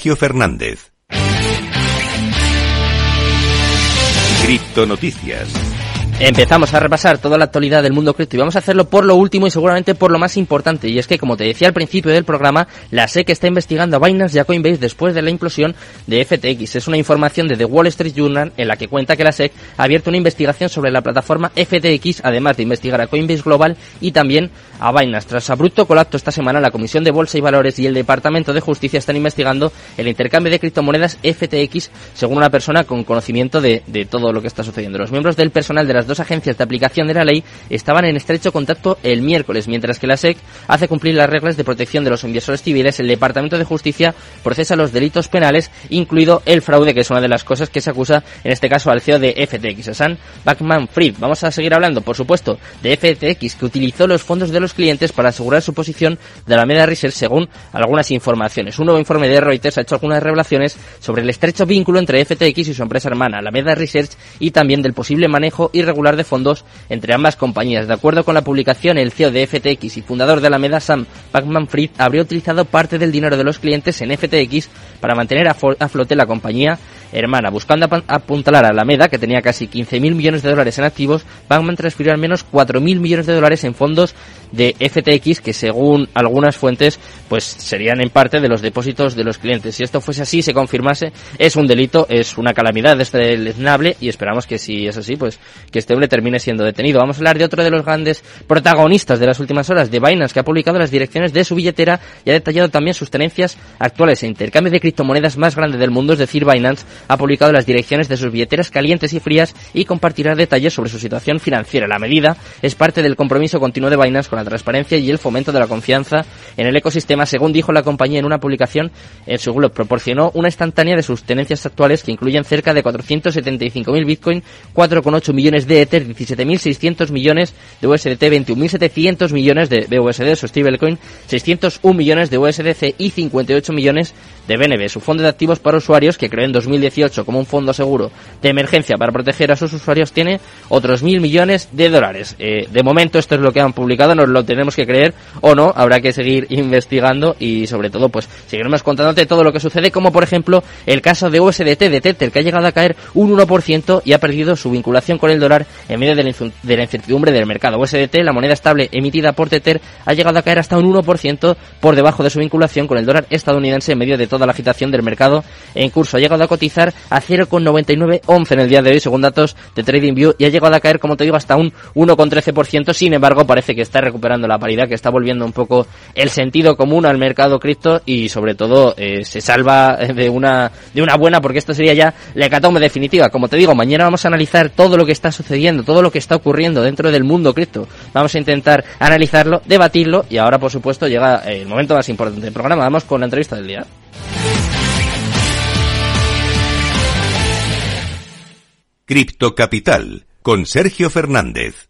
Sergio Fernández. Cripto Noticias. Empezamos a repasar toda la actualidad del mundo cripto y vamos a hacerlo por lo último y seguramente por lo más importante. Y es que, como te decía al principio del programa, la SEC está investigando a Binance y a Coinbase después de la implosión de FTX. Es una información de The Wall Street Journal en la que cuenta que la SEC ha abierto una investigación sobre la plataforma FTX, además de investigar a Coinbase Global y también a Binance. Tras abrupto colapso esta semana, la Comisión de Bolsa y Valores y el Departamento de Justicia están investigando el intercambio de criptomonedas FTX, según una persona con conocimiento de, de todo lo que está sucediendo. Los miembros del personal de las dos agencias de aplicación de la ley estaban en estrecho contacto el miércoles, mientras que la SEC hace cumplir las reglas de protección de los inversores civiles. El Departamento de Justicia procesa los delitos penales, incluido el fraude, que es una de las cosas que se acusa, en este caso, al CEO de FTX, Sam Backman-Fried. Vamos a seguir hablando, por supuesto, de FTX, que utilizó los fondos de los clientes para asegurar su posición de la Meda Research, según algunas informaciones. Un nuevo informe de Reuters ha hecho algunas revelaciones sobre el estrecho vínculo entre FTX y su empresa hermana, la Meda Research, y también del posible manejo irregular de fondos entre ambas compañías. De acuerdo con la publicación, el CEO de FTX y fundador de Alameda, Sam Bankman-Fried, habría utilizado parte del dinero de los clientes en FTX para mantener a, flote la compañía hermana. Buscando apuntalar a Alameda, que tenía casi 15.000 millones de dólares en activos, Bankman transfirió al menos 4.000 millones de dólares en fondos de FTX, que según algunas fuentes, pues serían en parte de los depósitos de los clientes. Si esto fuese así, se confirmase, es un delito, es una calamidad deleznable y esperamos que si es así, pues que este hombre termine siendo detenido. Vamos a hablar de otro de los grandes protagonistas de las últimas horas, de Binance, que ha publicado las direcciones de su billetera y ha detallado también sus tenencias actuales. El intercambio de criptomonedas más grande del mundo, es decir, Binance, ha publicado las direcciones de sus billeteras calientes y frías y compartirá detalles sobre su situación financiera. La medida es parte del compromiso continuo de Binance con la transparencia y el fomento de la confianza en el ecosistema, según dijo la compañía en una publicación en su blog. Proporcionó una instantánea de sus tenencias actuales que incluyen cerca de 475.000 Bitcoin, 4,8 millones de Ether, 17.600 millones de USDT, 21.700 millones de BUSD, su stablecoin, 601 millones de USDC y 58 millones de BNB, su fondo de activos para usuarios que creó en 2018 como un fondo seguro de emergencia para proteger a sus usuarios, tiene otros mil millones de dólares. Eh, de momento esto es lo que han publicado, nos lo tenemos que creer o no, habrá que seguir investigando y sobre todo pues seguiremos contándote todo lo que sucede, como por ejemplo el caso de USDT de Tether, que ha llegado a caer un 1% y ha perdido su vinculación con el dólar en medio de la, incertidumbre del mercado. USDT, la moneda estable emitida por Tether, ha llegado a caer hasta un 1% por debajo de su vinculación con el dólar estadounidense en medio de toda la agitación del mercado en curso. Ha llegado a cotizar a 0,9911 en el día de hoy, según datos de TradingView, y ha llegado a caer, como te digo, hasta un 1,13%. Sin embargo, parece que está recuperando la paridad, que está volviendo un poco el sentido común al mercado cripto y, sobre todo, eh, se salva de una, de una buena, porque esto sería ya la hecatombe definitiva. Como te digo, mañana vamos a analizar todo lo que está sucediendo, todo lo que está ocurriendo dentro del mundo cripto. Vamos a intentar analizarlo, debatirlo y ahora, por supuesto, llega el momento más importante del programa. Vamos con la entrevista del día. Cripto Capital con Sergio Fernández.